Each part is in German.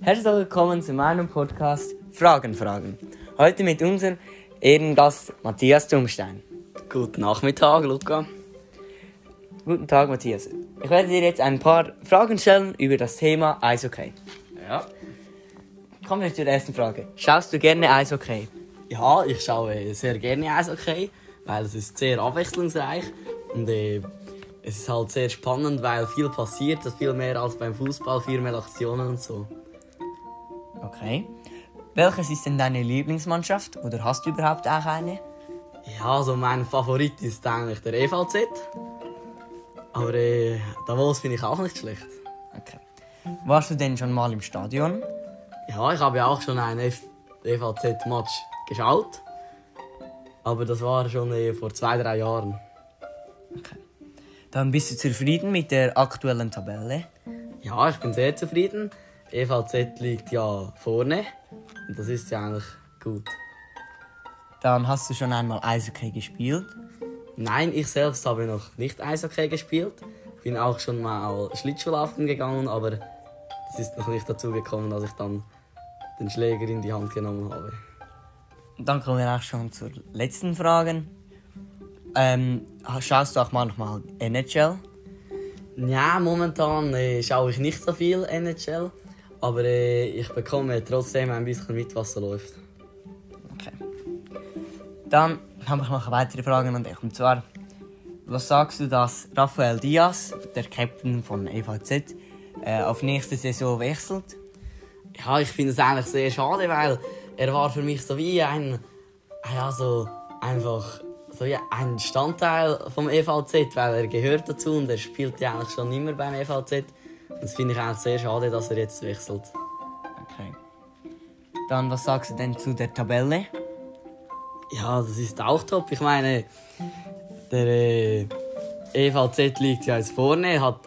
Herzlich willkommen zu meinem Podcast Fragen fragen. Heute mit unserem Ehrengast Matthias Dumstein. Guten Nachmittag, Luca. Guten Tag, Matthias. Ich werde dir jetzt ein paar Fragen stellen über das Thema Eishockey. Ja. Kommen wir zur ersten Frage. Schaust du gerne Eishockey? Ja, ich schaue sehr gerne Eishockey, weil es ist sehr abwechslungsreich und äh, es ist halt sehr spannend, weil viel passiert, das viel mehr als beim Fußball, viel mehr Aktionen und so. Okay. Welches ist denn deine Lieblingsmannschaft oder hast du überhaupt auch eine? Ja, also mein Favorit ist eigentlich der EVZ. Aber äh, Davos finde ich auch nicht schlecht. Okay. Warst du denn schon mal im Stadion? Ja, ich habe ja auch schon ein EVZ-Match geschaut. Aber das war schon äh, vor zwei, drei Jahren. Okay. Dann bist du zufrieden mit der aktuellen Tabelle? Ja, ich bin sehr zufrieden. EVZ liegt ja vorne. Und das ist ja eigentlich gut. Dann hast du schon einmal Eishockey gespielt? Nein, ich selbst habe noch nicht Eishockey gespielt. Bin auch schon mal Schlittschuhlaufen gegangen, aber es ist noch nicht dazu gekommen, dass ich dann den Schläger in die Hand genommen habe. Dann kommen wir auch schon zur letzten Frage. Ähm, schaust du auch manchmal NHL? Ja, momentan äh, schaue ich nicht so viel NHL, aber äh, ich bekomme trotzdem ein bisschen mit, was so läuft. Okay. Dann habe ich noch weitere Fragen an dich. Und zwar, was sagst du, dass Rafael Diaz, der Captain von EVZ, äh, auf nächste Saison wechselt? Ja, ich finde es eigentlich sehr schade, weil er war für mich so wie ein, ja, so einfach so wie ein Bestandteil vom EVZ, weil er gehört dazu und er spielt ja eigentlich schon immer beim EVZ. Das finde ich eigentlich sehr schade, dass er jetzt wechselt. Okay. Dann, was sagst du denn zu der Tabelle? Ja, das ist auch top. Ich meine, der äh, EVZ liegt ja jetzt vorne, hat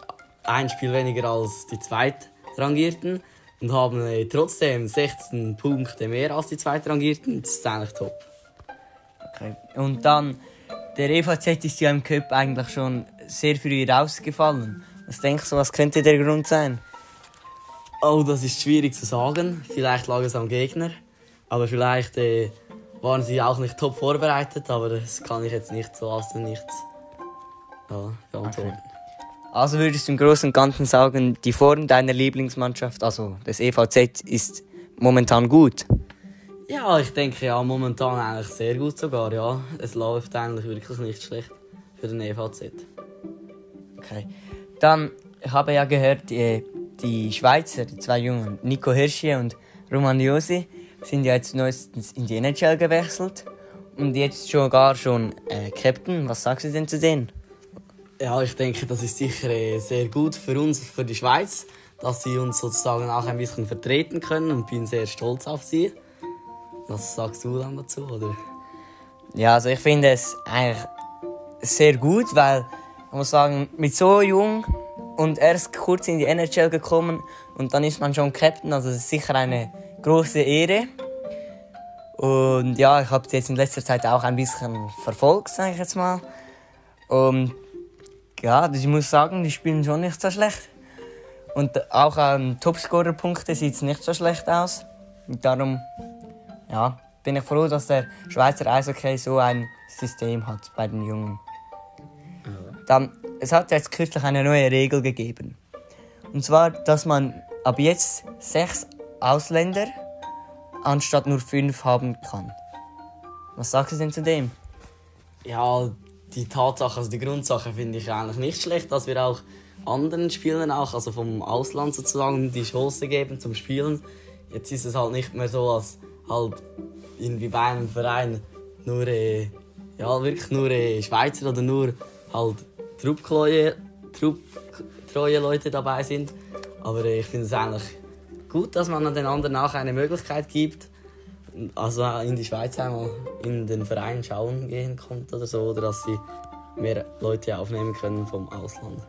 ein Spiel weniger als die Zweitrangierten und haben äh, trotzdem 16 Punkte mehr als die Zweitrangierten. Das ist eigentlich top. Okay. Und dann, der EVZ ist ja im Cup eigentlich schon sehr früh rausgefallen. Was denkst du, was könnte der Grund sein? Oh, das ist schwierig zu sagen. Vielleicht lag es am Gegner. Aber vielleicht äh, waren sie auch nicht top vorbereitet. Aber das kann ich jetzt nicht so aus dem Nichts ja, beantworten. Okay. Also würdest du im Großen und Ganzen sagen, die Form deiner Lieblingsmannschaft, also des EVZ, ist momentan gut? Ja, ich denke ja momentan eigentlich sehr gut sogar, ja. Es läuft eigentlich wirklich nicht schlecht für den EVZ. Okay. Dann, ich habe ja gehört, die, die Schweizer, die zwei Jungen, Nico Hirschi und Roman Josi, sind ja jetzt neuestens in die NHL gewechselt und jetzt schon gar schon äh, Captain. Was sagst du denn zu denen? Ja, ich denke, das ist sicher äh, sehr gut für uns, für die Schweiz, dass sie uns sozusagen auch ein bisschen vertreten können und bin sehr stolz auf sie. Was sagst du dann dazu, oder? Ja, also ich finde es eigentlich sehr gut, weil ich muss sagen, mit so jung und erst kurz in die NHL gekommen und dann ist man schon Captain, also es ist sicher eine große Ehre. Und ja, ich habe jetzt in letzter Zeit auch ein bisschen verfolgt, sage ich jetzt mal. Und ja, ich muss sagen, die spielen schon nicht so schlecht. Und auch an Topscorer-Punkte sieht es nicht so schlecht aus. Und darum ja, bin ich froh, dass der Schweizer Eishockey so ein System hat bei den Jungen. Dann, es hat jetzt kürzlich eine neue Regel gegeben. Und zwar, dass man ab jetzt sechs Ausländer anstatt nur fünf haben kann. Was sagst du denn zu dem? Ja, die Tatsache, also die Grundsache finde ich eigentlich nicht schlecht, dass wir auch anderen Spielern auch, also vom Ausland sozusagen, die Chance geben zum Spielen. Jetzt ist es halt nicht mehr so, als halt irgendwie bei einem Verein nur, äh, ja, wirklich nur äh, Schweizer oder nur halt trupptreue Trupp Leute dabei sind. Aber äh, ich finde es eigentlich gut, dass man den anderen auch eine Möglichkeit gibt, also in die Schweiz einmal in den Verein schauen gehen kommt oder so, oder dass sie mehr Leute aufnehmen können vom Ausland.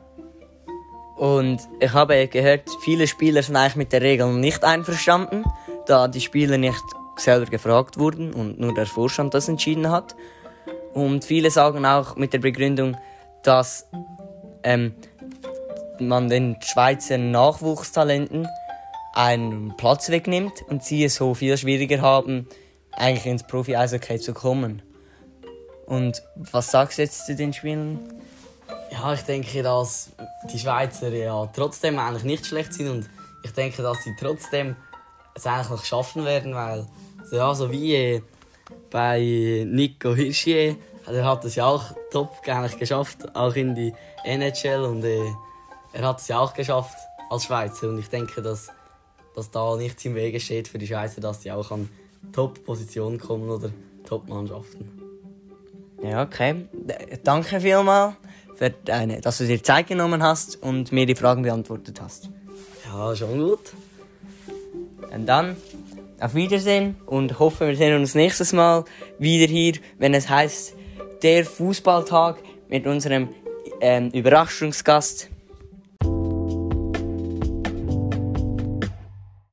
Und ich habe gehört, viele Spieler sind eigentlich mit der Regel nicht einverstanden, da die Spieler nicht selber gefragt wurden und nur der Vorstand das entschieden hat. Und viele sagen auch mit der Begründung, dass ähm, man den Schweizer Nachwuchstalenten einen Platz wegnimmt und sie es so viel schwieriger haben, eigentlich ins Profi-Eishockey zu kommen. Und was sagst du jetzt zu den Spielen? Ja, ich denke, dass die Schweizer ja trotzdem eigentlich nicht schlecht sind und ich denke, dass sie trotzdem es eigentlich noch schaffen werden, weil ja, so wie bei Nico Hirschier, er hat es ja auch top eigentlich geschafft, auch in die NHL und äh, er hat es ja auch geschafft als Schweizer und ich denke, dass, dass da nichts im Wege steht für die Schweizer, dass sie auch an Top-Positionen kommen oder Top-Mannschaften. Ja, okay. Danke vielmals, für deine, dass du dir Zeit genommen hast und mir die Fragen beantwortet hast. Ja, schon gut. Und dann auf Wiedersehen und hoffe, wir sehen uns nächstes Mal wieder hier, wenn es heißt der Fußballtag mit unserem ähm, Überraschungsgast